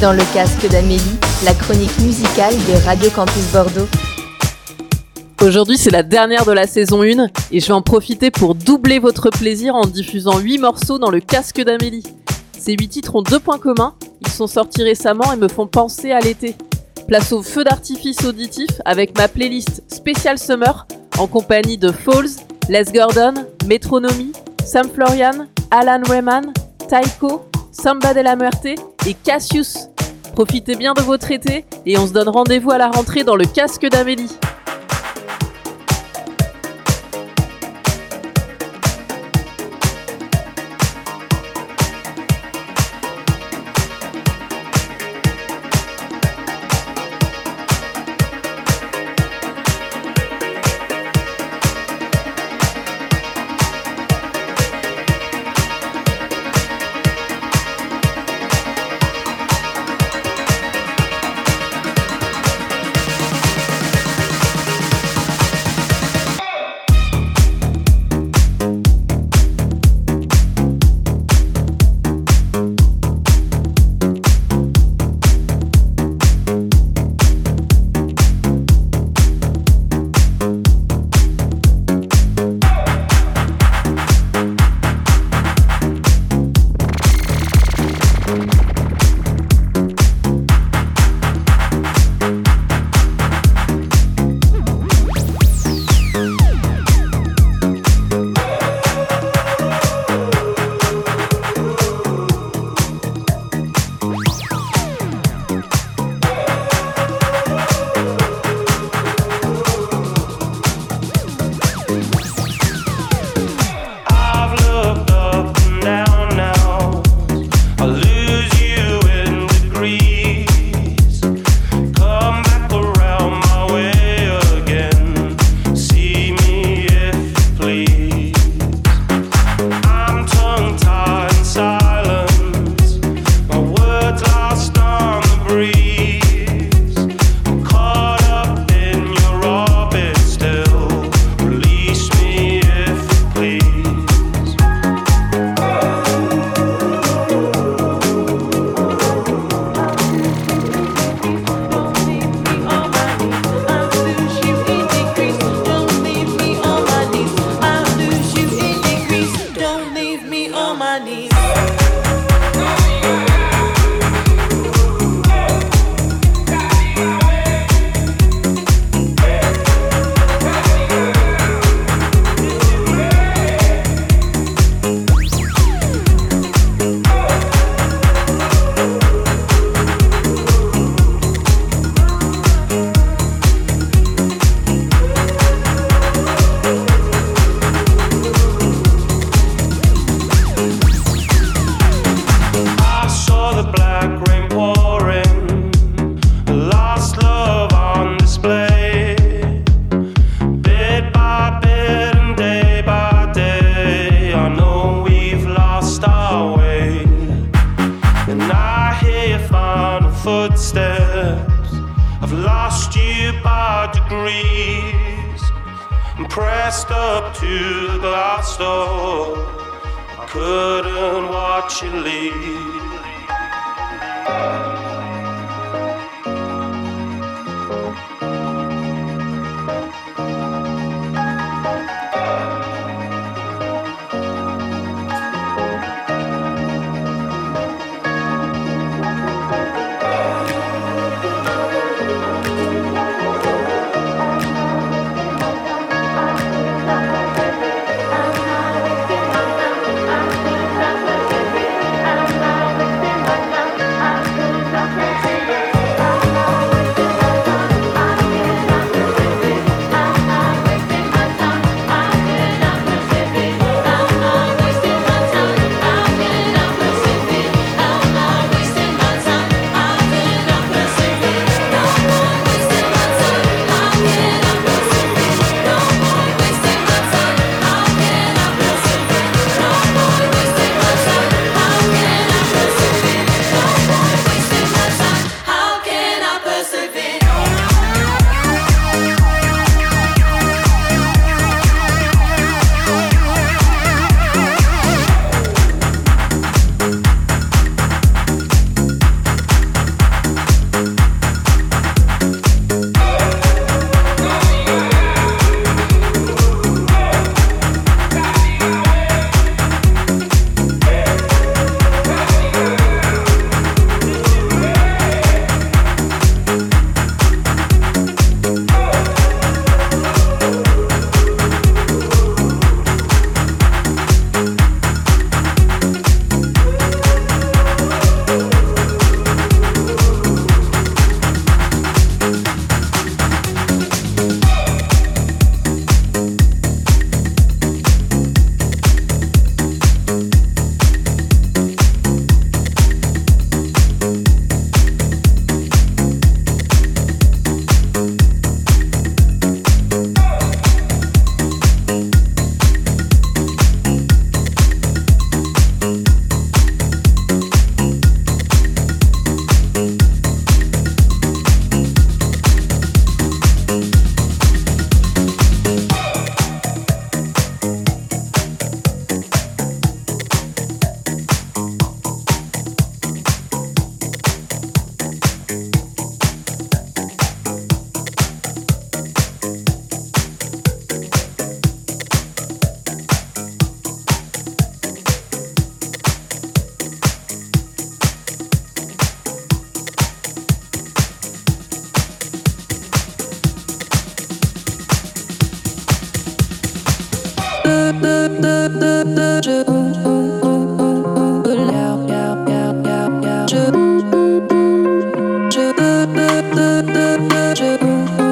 dans le casque d'Amélie, la chronique musicale de Radio Campus Bordeaux. Aujourd'hui, c'est la dernière de la saison 1 et je vais en profiter pour doubler votre plaisir en diffusant 8 morceaux dans le casque d'Amélie. Ces 8 titres ont deux points communs, ils sont sortis récemment et me font penser à l'été. Place au feu d'artifice auditif avec ma playlist Special Summer en compagnie de Falls, Les Gordon, Metronomy, Sam Florian, Alan Rayman, Taiko, Samba de la Muerte et Cassius. Profitez bien de votre été et on se donne rendez-vous à la rentrée dans le casque d'Amélie. magic.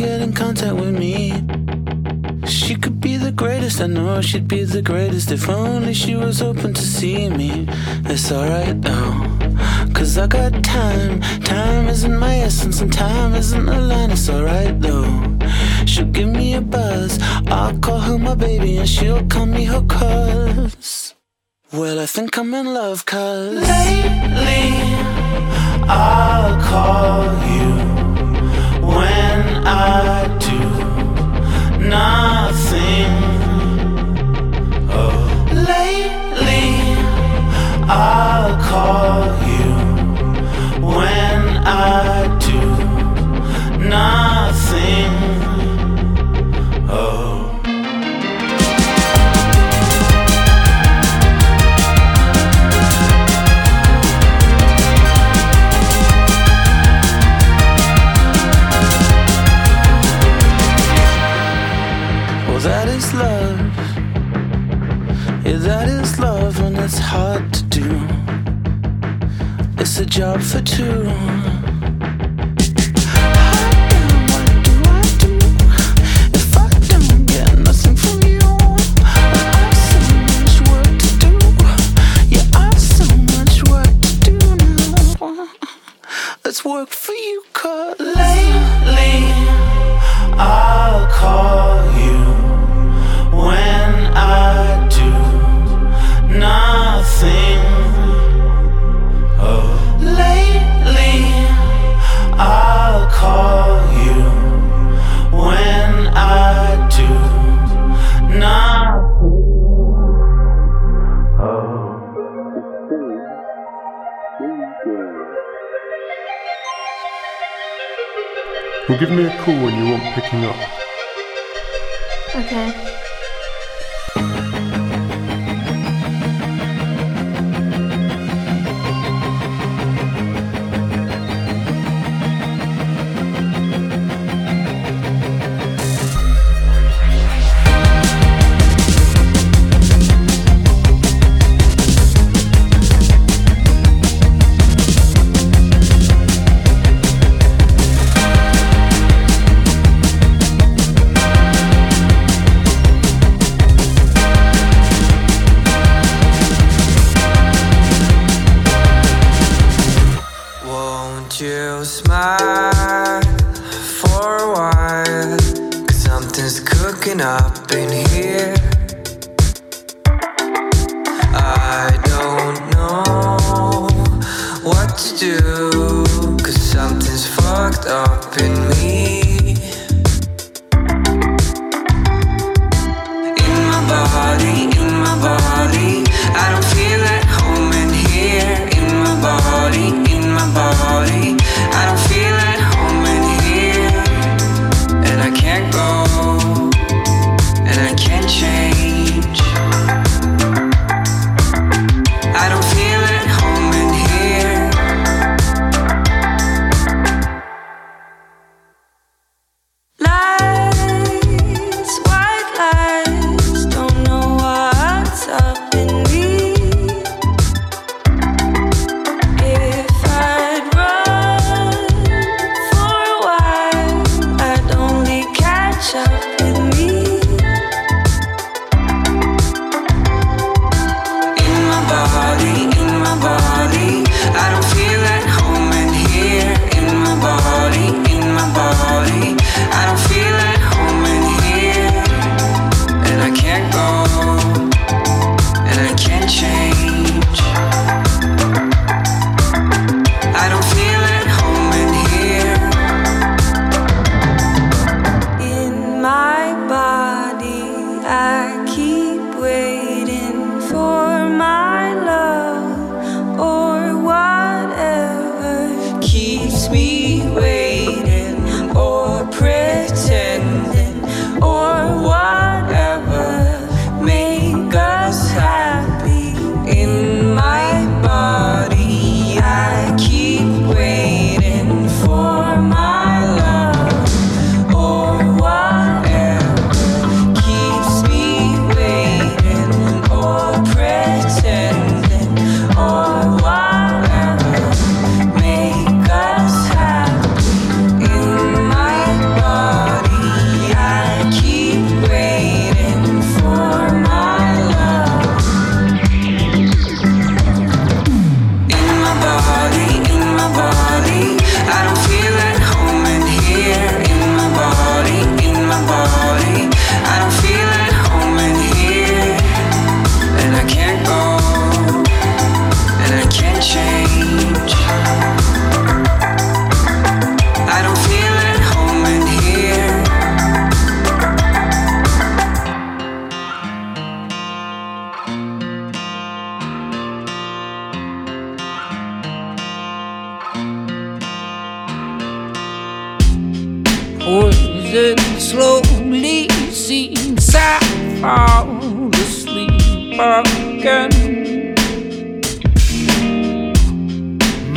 get in contact with me. She could be the greatest, I know she'd be the greatest if only she was open to see me. It's alright though, cause I got time. Time isn't my essence, and time isn't a line. It's alright though. She'll give me a buzz, I'll call her my baby, and she'll call me her cuz. Well, I think I'm in love, cuz. Lately, I'll call you. I do nothing. Oh, lately I call you when I do nothing. job for two. Well, give me a call when you want picking up. Okay. to do. Cause something's fucked up in me.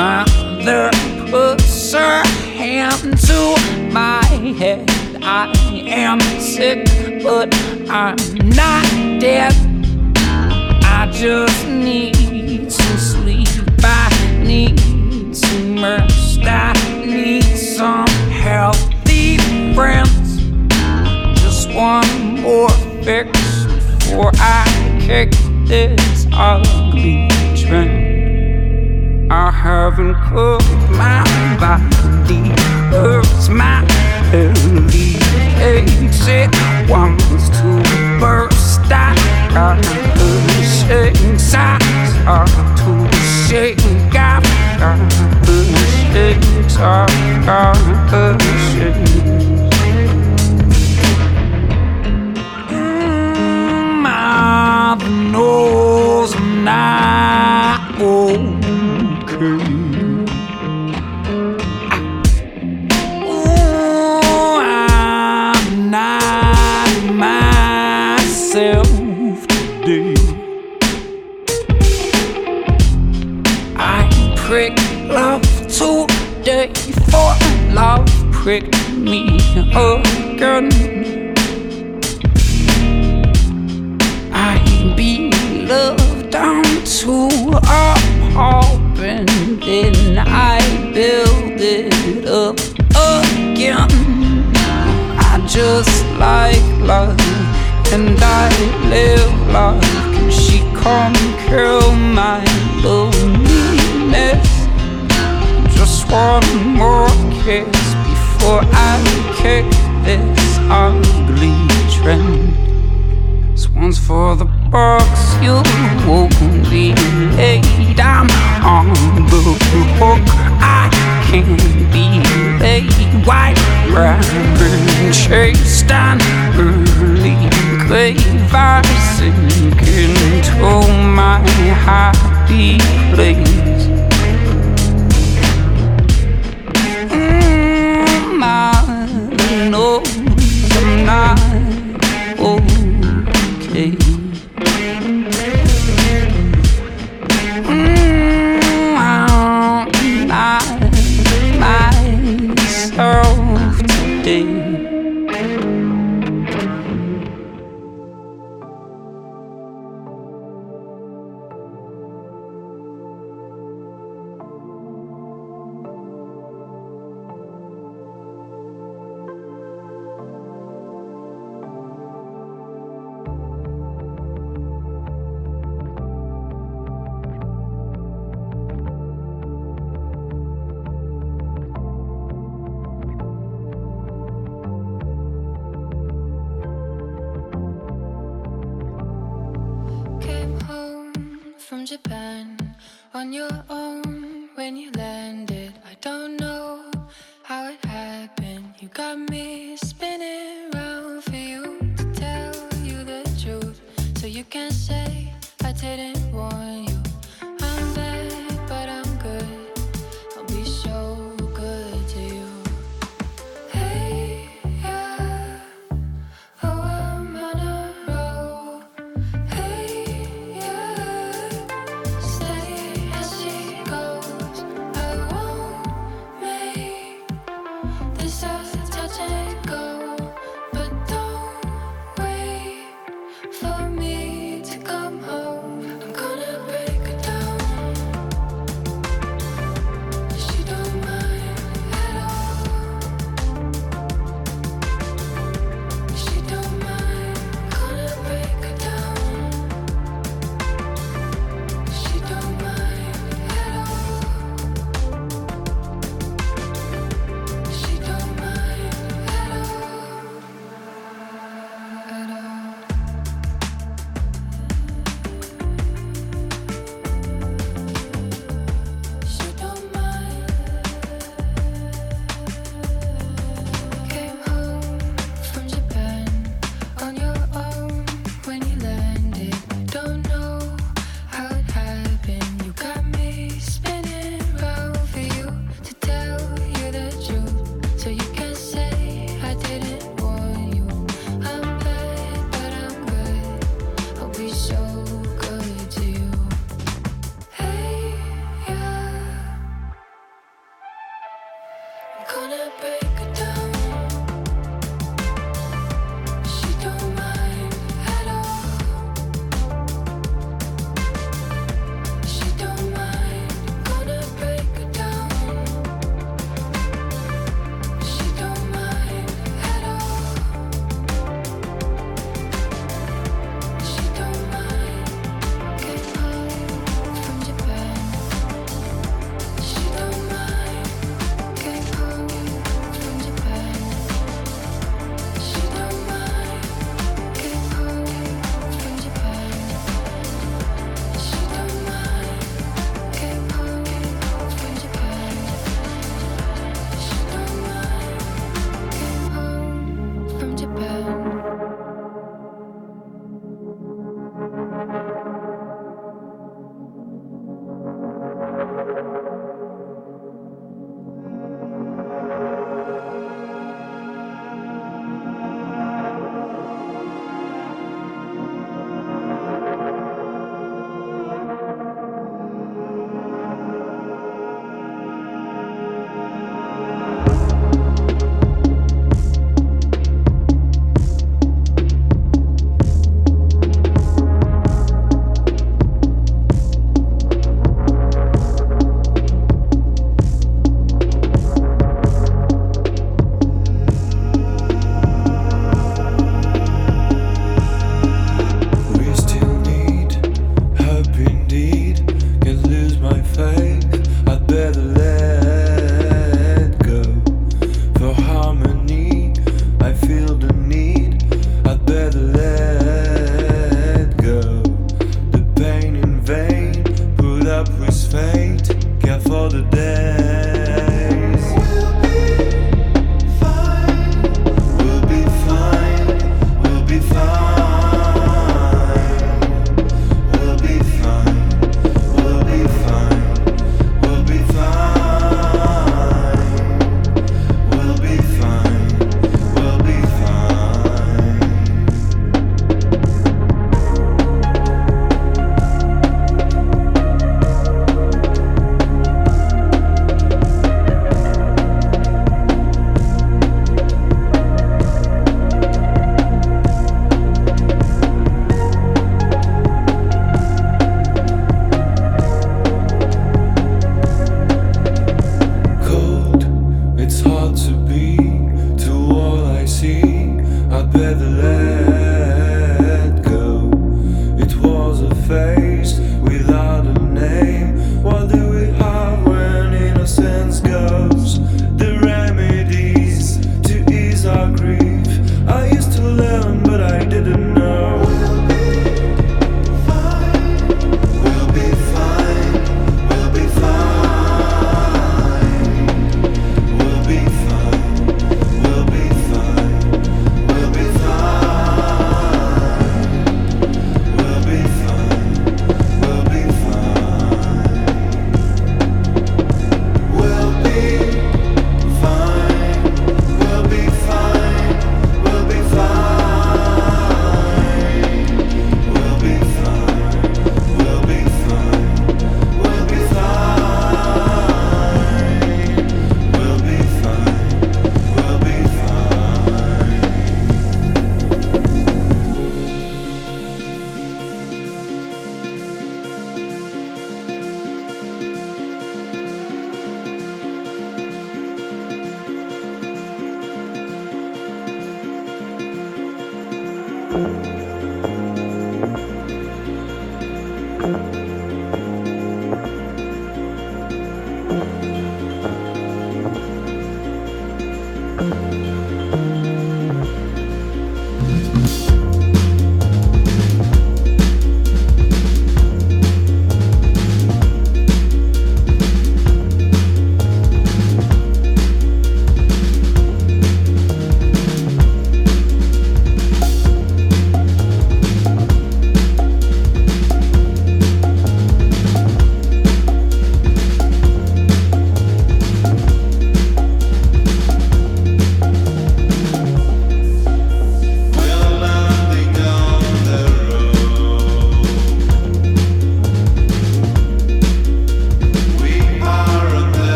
mother puts her hand to my head. I am sick, but I'm not dead. I just need some sleep. I need some rest. I need some healthy friends. Just one more fix before I kick this ugly trend. I haven't cut my body. Hurts my alleviates it wants to burst. I got the shakes. I start to shake. I got the shakes. I got the shakes. Mm, my nose and I. tricked me oh, again. I be loved down to a pulp and then I build it up again. I just like love and I live life. Can she come kill my loneliness? Just one more kiss before I kick this ugly trend. This one's for the box you won't be late. I'm on the hook. I can't be late. White rabbit chased an early grave. I sink into my happy place. Japan on your own when you landed. I don't know how it happened. You got me spinning round for you to tell you the truth. So you can say I didn't